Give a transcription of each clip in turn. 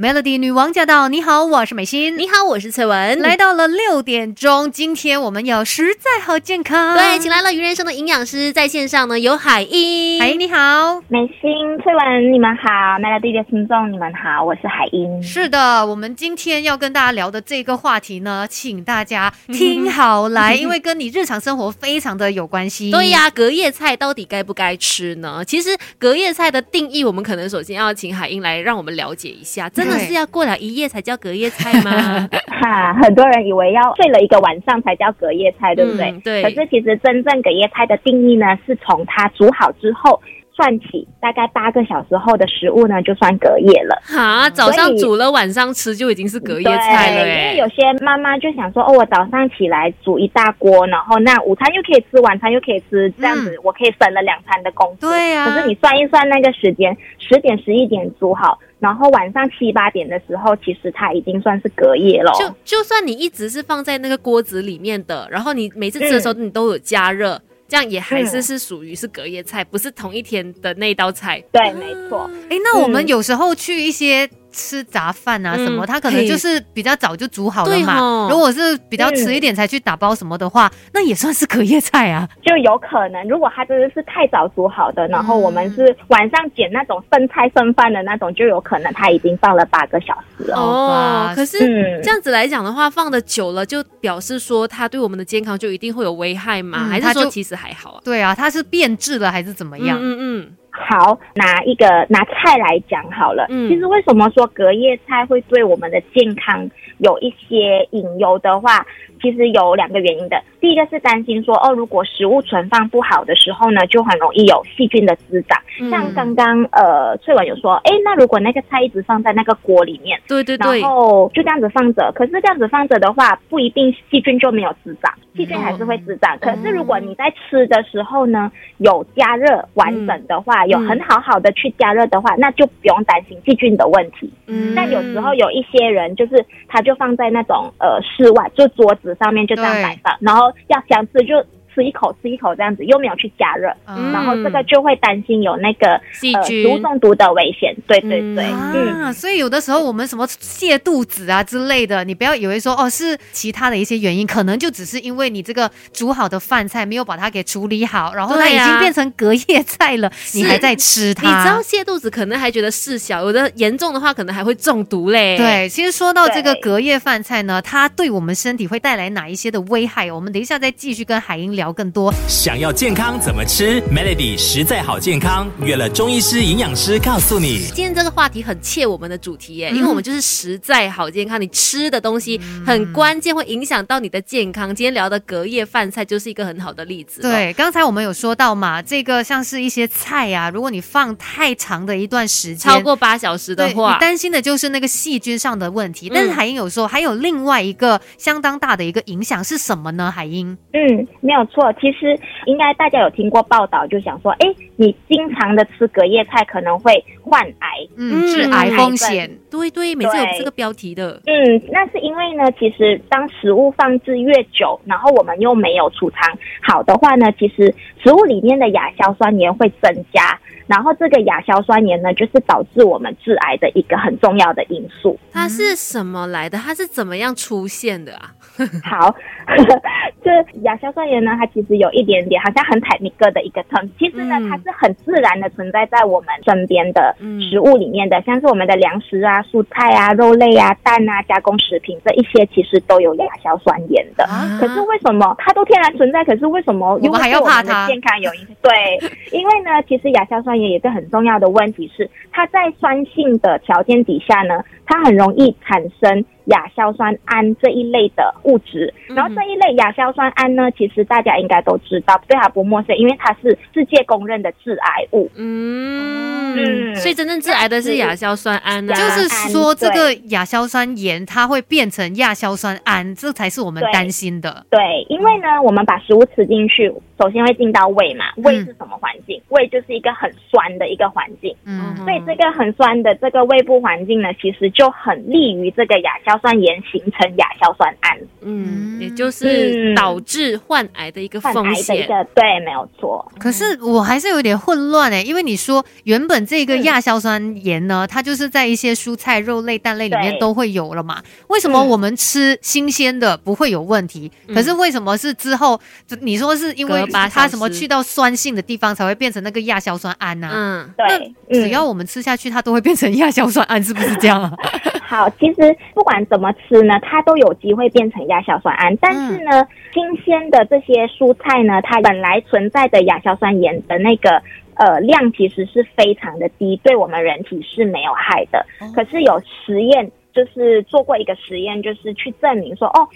Melody 女王驾到！你好，我是美心。你好，我是翠文。来到了六点钟，今天我们要实在好健康。对，请来了鱼人生的营养师在线上呢，有海英。海英你好，美心、翠文你们好，Melody 的听众你们好，我是海英。是的，我们今天要跟大家聊的这个话题呢，请大家听好来，因为跟你日常生活非常的有关系。对呀，隔夜菜到底该不该吃呢？其实隔夜菜的定义，我们可能首先要请海英来让我们了解一下，真的是要过了一夜才叫隔夜菜吗？哈，很多人以为要睡了一个晚上才叫隔夜菜，对不对？对。可是其实真正隔夜菜的定义呢，是从它煮好之后。算起大概八个小时后的食物呢，就算隔夜了。哈，早上煮了，晚上吃就已经是隔夜菜了。因为有些妈妈就想说，哦，我早上起来煮一大锅，然后那午餐又可以吃，晚餐又可以吃，这样子我可以省了两餐的工资。对呀。可是你算一算那个时间，十点十一点煮好，然后晚上七八点的时候，其实它已经算是隔夜了。就就算你一直是放在那个锅子里面的，然后你每次吃的时候你都有加热。这样也还是是属于是隔夜菜，不是同一天的那道菜。对，没错。哎，那我们有时候去一些。吃杂饭啊什么，他可能就是比较早就煮好了嘛。如果是比较迟一点才去打包什么的话，那也算是隔夜菜啊。就有可能，如果他真的是太早煮好的，然后我们是晚上捡那种剩菜剩饭的那种，就有可能他已经放了八个小时哦。可是这样子来讲的话，放的久了，就表示说它对我们的健康就一定会有危害吗？还是说其实还好啊？对啊，它是变质了还是怎么样？嗯嗯。好，拿一个拿菜来讲好了。嗯，其实为什么说隔夜菜会对我们的健康有一些隐忧的话，其实有两个原因的。第一个是担心说，哦，如果食物存放不好的时候呢，就很容易有细菌的滋长。像刚刚呃翠文有说，哎，那如果那个菜一直放在那个锅里面，对对对，然后就这样子放着，可是这样子放着的话，不一定细菌就没有滋长，细菌还是会滋长。可是如果你在吃的时候呢，有加热完整的话。有很好好的去加热的话，那就不用担心细菌的问题。嗯，但有时候有一些人就是他就放在那种呃室外，就桌子上面就这样摆放，然后要想吃就。吃一口，吃一口这样子，又没有去加热，然后这个就会担心有那个细菌、食物中毒的危险。对对对，嗯，所以有的时候我们什么泻肚子啊之类的，你不要以为说哦是其他的一些原因，可能就只是因为你这个煮好的饭菜没有把它给处理好，然后它已经变成隔夜菜了，你还在吃它。你知道泻肚子可能还觉得事小，有的严重的话可能还会中毒嘞。对，其实说到这个隔夜饭菜呢，它对我们身体会带来哪一些的危害？我们等一下再继续跟海英聊。更多想要健康怎么吃？Melody 实在好健康，约了中医师、营养师告诉你。今天这个话题很切我们的主题耶，因为我们就是实在好健康，你吃的东西很关键，会影响到你的健康。今天聊的隔夜饭菜就是一个很好的例子。对，刚才我们有说到嘛，这个像是一些菜啊，如果你放太长的一段时间，超过八小时的话，你担心的就是那个细菌上的问题。但是海英有说还有另外一个相当大的一个影响是什么呢？海英，嗯，没有错。其实应该大家有听过报道，就想说，哎，你经常的吃隔夜菜可能会患癌，嗯，致癌风险。对对，每次有这个标题的。嗯，那是因为呢，其实当食物放置越久，然后我们又没有储藏好的话呢，其实食物里面的亚硝酸盐会增加。然后这个亚硝酸盐呢，就是导致我们致癌的一个很重要的因素。它是什么来的？它是怎么样出现的啊？好，这亚硝酸盐呢，它其实有一点点好像很坦尼克的一个称。其实呢，它是很自然的存在在我们身边的食物里面的，像是我们的粮食啊、蔬菜啊、肉类啊、蛋啊、加工食品这一些，其实都有亚硝酸盐的。可是为什么它都天然存在？可是为什么我们还要怕它？健康有影响？对，因为呢，其实亚硝酸。也有一个很重要的问题是，它在酸性的条件底下呢，它很容易产生。亚硝酸胺这一类的物质，然后这一类亚硝酸胺呢，其实大家应该都知道，对它不陌生，因为它是世界公认的致癌物。嗯，所以真正致癌的是亚硝酸胺呢，就是说这个亚硝酸盐它会变成亚硝酸胺，这才是我们担心的。对，因为呢，我们把食物吃进去，首先会进到胃嘛，胃是什么环境？胃就是一个很酸的一个环境。嗯，所以这个很酸的这个胃部环境呢，其实就很利于这个亚硝。酸盐形成亚硝酸胺，嗯，嗯也就是嗯导致患癌的一个风险。个对，没有错。可是我还是有点混乱哎，因为你说原本这个亚硝酸盐呢，它就是在一些蔬菜、肉类、蛋类里面都会有了嘛。为什么嗯我们吃新鲜的不会有问题？嗯可是为什么是之后你说是因为把它什么去到酸性的地方才会变成那个亚硝酸胺呢、嗯，对，嗯只要我们吃下去，它都会变成亚硝酸胺，是不是这样啊？好，其实不管怎么吃呢，它都有机会变成亚硝酸胺。但是呢，新鲜的这些蔬菜呢，它本来存在的亚硝酸盐的那个呃量其实是非常的低，对我们人体是没有害的。哦可是有实验就是做过一个实验，就是去证明说哦。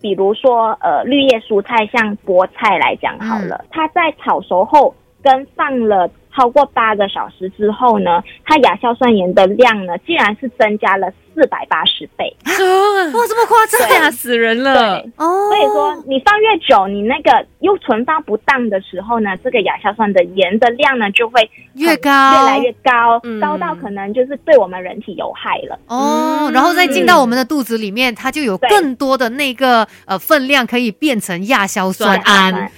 比如说，呃，绿叶蔬菜像菠菜来讲好了，它在炒熟后跟放了超过八个小时之后呢，它亚硝酸盐的量呢，竟然是增加了四百八十倍。哇，这么夸张吓死人了。，哦！所以说你放越久，你那个又存放不当的时候呢，这个亚硝酸的盐的量呢就会越高越来越高，嗯高到可能就是对我们人体有害了。哦，嗯然后再进到我们的肚子里面，它就有更多的那个呃分量可以变成亚硝酸胺。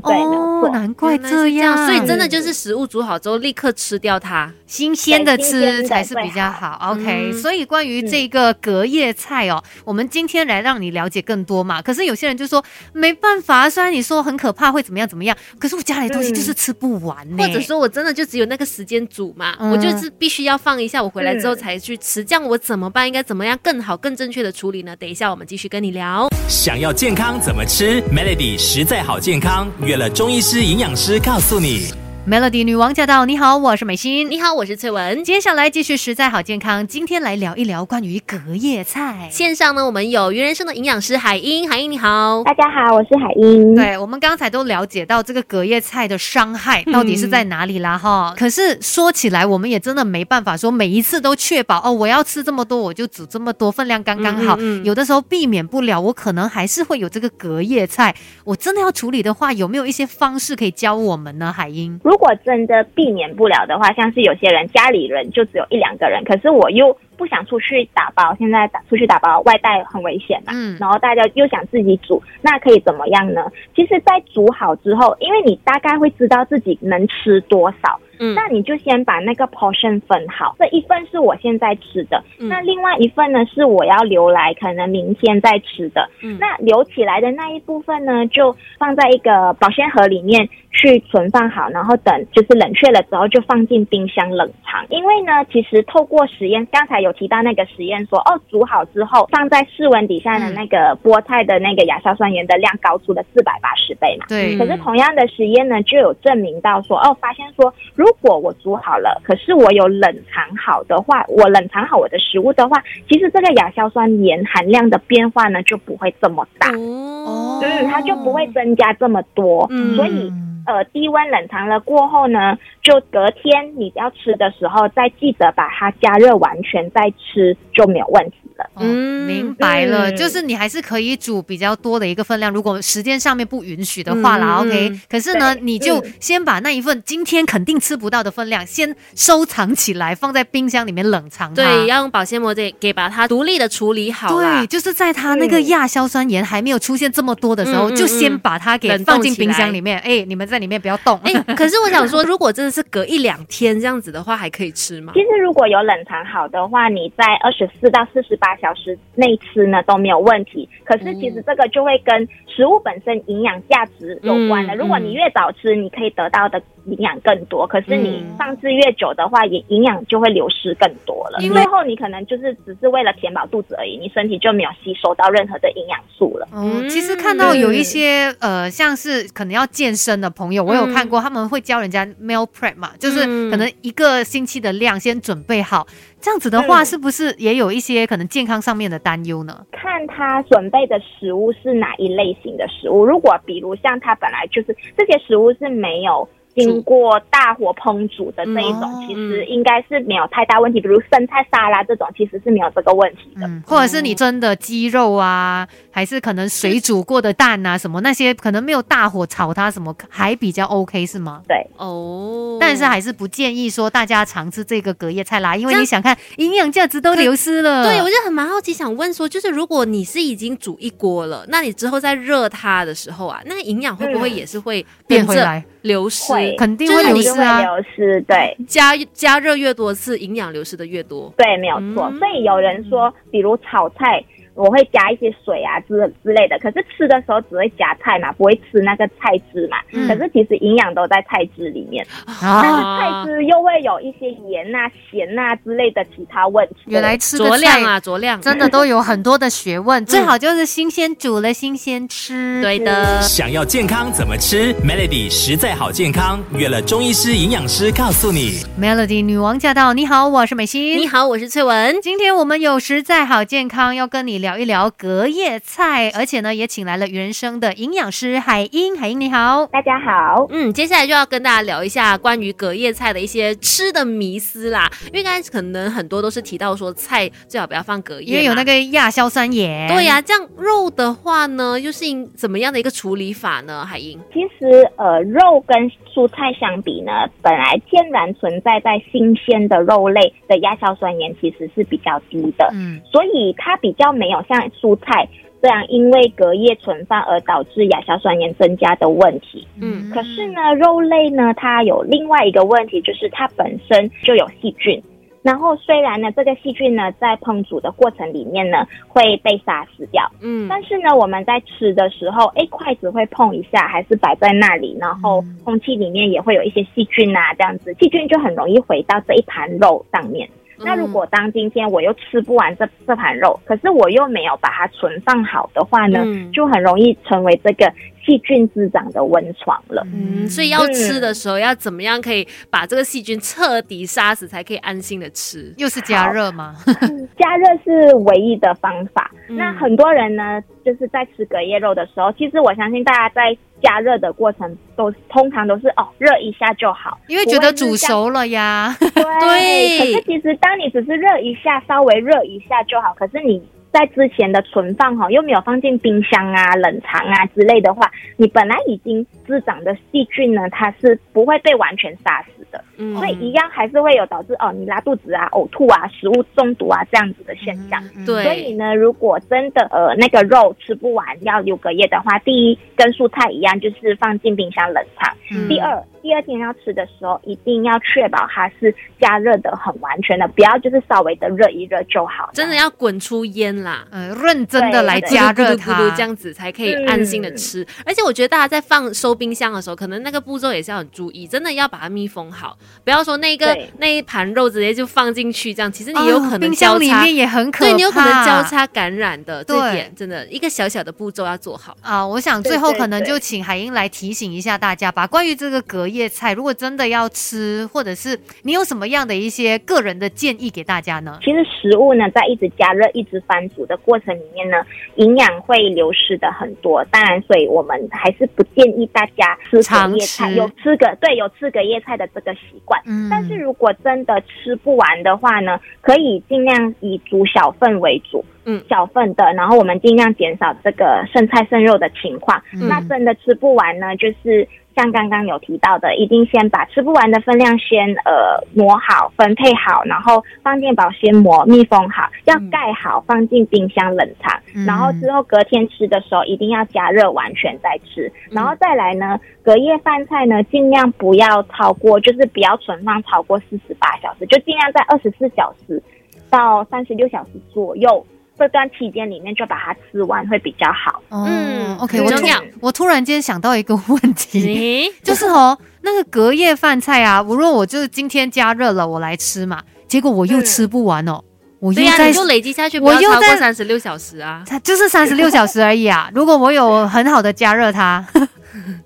对，哦，难怪这样，所以真的就是食物煮好之后立刻吃掉它。新鲜的吃才是比较最好。OK，、嗯所以关于这个隔夜菜哦，我们今天来让你了解更多嘛。可是有些人就说没办法，虽然你说很可怕会怎么样怎么样，可是我家里的东西嗯就是吃不完呢。或者说我真的就只有那个时间煮嘛，嗯我就是必须要放一下，我回来之后嗯才去吃，这样我怎么办？应该怎么样更好、更正确的处理呢？等一下我们继续跟你聊。想要健康怎么吃？Melody 实在好健康，约了中医师、营养师告诉你。Melody 女王驾到！你好，我是美心。你好，我是翠文。接下来继续实在好健康，今天来聊一聊关于隔夜菜。线上呢，我们有云人生的营养师海英，海英你好。大家好，我是海英。对，我们刚才都了解到这个隔夜菜的伤害到底是在哪里啦哈。可是说起来，我们也真的没办法说每一次都确保哦，我要吃这么多我就煮这么多，分量刚刚好。嗯嗯嗯有的时候避免不了，我可能还是会有这个隔夜菜。我真的要处理的话，有没有一些方式可以教我们呢？海英，如果真的避免不了的话，像是有些人家里人就只有一两个人，可是我又不想出去打包，现在打出去打包外带很危险嘛，嗯。然后大家又想自己煮，那可以怎么样呢？其实，在煮好之后，因为你大概会知道自己能吃多少，嗯。那你就先把那个 portion 分好，这一份是我现在吃的，嗯。那另外一份呢是我要留来可能明天再吃的。嗯。那留起来的那一部分呢，就放在一个保鲜盒里面去存放好，然后等就是冷却了之后就放进冰箱冷藏。因为呢，其实透过实验，刚才有提到那个实验说，哦，煮好之后放在室温底下的那个菠菜的那个亚硝酸盐的量高出了四百八十倍嘛。对，可是同样的实验呢，就有证明到说，哦，发现说，如果我煮好了，可是我有冷藏好的话，我冷藏好我的食物的话，其实这个亚硝酸盐含量的变化呢就不会这么大，哦。嗯，它就不会增加这么多，嗯。所以。呃，低温冷藏了过后呢，就隔天你要吃的时候，再记得把它加热完全再吃就没有问题了。哦嗯明白了，嗯就是你还是可以煮比较多的一个分量，如果时间上面不允许的话啦、嗯嗯 o k 嗯可是呢，你就嗯先把那一份今天肯定吃不到的分量先收藏起来，放在冰箱里面冷藏。对，要用保鲜膜给给把它独立的处理好对，。就是在它那个嗯亚硝酸盐还没有出现这么多的时候，就先把它给放进冰箱里面。哎，你们在里面不要动。哎、可是我想说，如果真的是隔一两天这样子的话，还可以吃吗其？实如果有冷藏好的话，你在二十四到四十八小时内吃呢都没有问题。可是其实这个就会跟食物本身营养价值有关了。嗯如果你越早吃，你可以得到的营养更多；可是你嗯放置越久的话，也营养就会流失更多了。因为最后你可能就是只是为了填饱肚子而已，你身体就没有吸收到任何的营养素了。哦，嗯其实看到有一些呃，像是可能要健身的朋友，我有看过，他们会教人家 meal prep 嘛，就是嗯可能一个星期的量先准备好，这样子的话，嗯是不是也有一些可能健康上面的担忧呢？看他准备的食物是哪一类型的食物。如果比如像他本来就是这些食物是没有经过大火烹煮的这一种，嗯其实应该是没有太大问题。比如生菜沙拉这种，其实是没有这个问题的。嗯，或者是你蒸的鸡肉啊，还是可能水煮过的蛋啊，什么那些可能没有大火炒它，什么还比较 OK 是吗？对，哦，但是还是不建议说大家常吃这个隔夜菜啦，因为你想看营养价值都流失了。对，我就很蛮好奇，想问说，就是如果你是已经煮一锅了，那你之后再热它的时候啊，那个营养会不会也是会变回来，流失？会肯定会流失啊。流失，对。加加热越多次，营养流失的越多。对，没有错。嗯所以有人说，比如炒菜，我会加一些水啊之之类的，可是吃的时候只会夹菜嘛，不会吃那个菜汁嘛。嗯可是其实营养都在菜汁里面，但是啊，菜汁又会有一些盐呐、咸呐、之类的其他问题。原来吃的量啊，酌量，真的都有很多的学问，最好就是新鲜煮了新鲜吃。对的。想要健康怎么吃？Melody 实在好健康，约了中医师、营养师告诉你。Melody 女王驾到！你好，我是美心。你好，我是翠文。今天我们有实在好健康，要跟你聊一聊隔夜菜，而且呢，也请来了原生的营养师海英。海英你好，大家好，嗯，接下来就要跟大家聊一下关于隔夜菜的一些吃的迷思啦。因为刚才可能很多都是提到说菜最好不要放隔夜，因为有那个亚硝酸盐。对呀、这样肉的话呢，又是应怎么样的一个处理法呢？海英，其实呃，肉跟蔬菜相比呢，本来天然存在在新鲜的肉类的亚硝酸盐其实是比较低的。嗯，所以它比较没有像蔬菜这样因为隔夜存放而导致亚硝酸盐增加的问题。嗯可是呢，肉类呢，它有另外一个问题，就是它本身就有细菌。然后虽然呢，这个细菌呢在烹煮的过程里面呢会被杀死掉，嗯但是呢，我们在吃的时候，哎，筷子会碰一下，还是摆在那里，然后嗯空气里面也会有一些细菌啊，这样子，细菌就很容易回到这一盘肉上面。那如果当今天我又吃不完这这盘肉，可是我又没有把它存放好的话呢，嗯。就很容易成为这个细菌滋长的温床了。嗯，所以要吃的时候要怎么样可以把这个细菌彻底杀死，才可以安心的吃？又是加热吗？加热是唯一的方法。嗯那很多人呢，就是在吃隔夜肉的时候，其实我相信大家在加热的过程都通常都是哦热一下就好，因为觉得煮熟了呀。对，对可是其实当你只是热一下，稍微热一下就好，可是你。在之前的存放哈，又没有放进冰箱啊、冷藏啊之类的话，你本来已经滋长的细菌呢，它是不会被完全杀死的，嗯所以一样还是会有导致哦你拉肚子啊、呕吐啊、食物中毒啊这样子的现象。嗯对所以呢，如果真的呃那个肉吃不完要留隔夜的话，第一跟蔬菜一样，就是放进冰箱冷藏。嗯第二，第二天要吃的时候，一定要确保它是加热的很完全的，不要就是稍微的热一热就好。真的要滚出烟啦。呃，认真的来加热咕噜咕噜咕它噜，这样子才可以安心的吃。而且我觉得大家在放收冰箱的时候，可能那个步骤也是要很注意，真的要把它密封好，不要说那个那一盘肉直接就放进去，这样其实你有可哦能交叉，冰箱里面也很可怕，对你有可能交叉感染的。这点真的一个小小的步骤要做好。啊，我想最后可能就请海英来提醒一下大家吧。关于这个隔夜菜，如果真的要吃，或者是你有什么样的一些个人的建议给大家呢？其实食物呢，在一直加热、一直翻煮的过程里面呢，营养会流失的很多。当然，所以我们还是不建议大家吃个叶菜，吃有吃个对有吃个叶菜的这个习惯。嗯但是如果真的吃不完的话呢，可以尽量以煮小份为主，嗯小份的，然后我们尽量减少这个剩菜剩肉的情况。嗯那真的吃不完呢，就是像刚刚有提到的，一定先把吃不完的分量先呃磨好、分配好，然后放进保鲜膜密封好，要盖好，放进冰箱冷藏。嗯然后之后隔天吃的时候，一定要加热完全再吃。然后再来呢，隔夜饭菜呢，尽量不要超过，就是不要存放超过四十八小时，就尽量在二十四小时到三十六小时左右这段期间里面就把它吃完会比较好。哦嗯，OK，我突很重要我突然间想到一个问题，诶，就是哦，那个隔夜饭菜啊，无论我就是今天加热了，我来吃嘛，结果我又嗯吃不完哦，我又在你就累积下去，我又在三十六小时啊。它就是三十六小时而已啊。如果我有很好的加热它，好，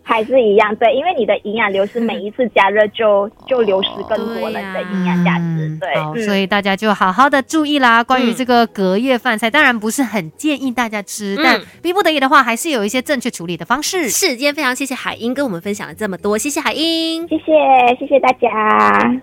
还是一样，对，因为你的营养流失，每一次加热就就流失更多了你的营养价值嗯，对，所以大家就好好的注意啦。关于嗯这个隔夜饭菜，当然不是很建议大家吃，嗯但逼不得已的话，还是有一些正确处理的方式。是，今天非常谢谢海英跟我们分享了这么多，谢谢海英。谢谢谢谢大家。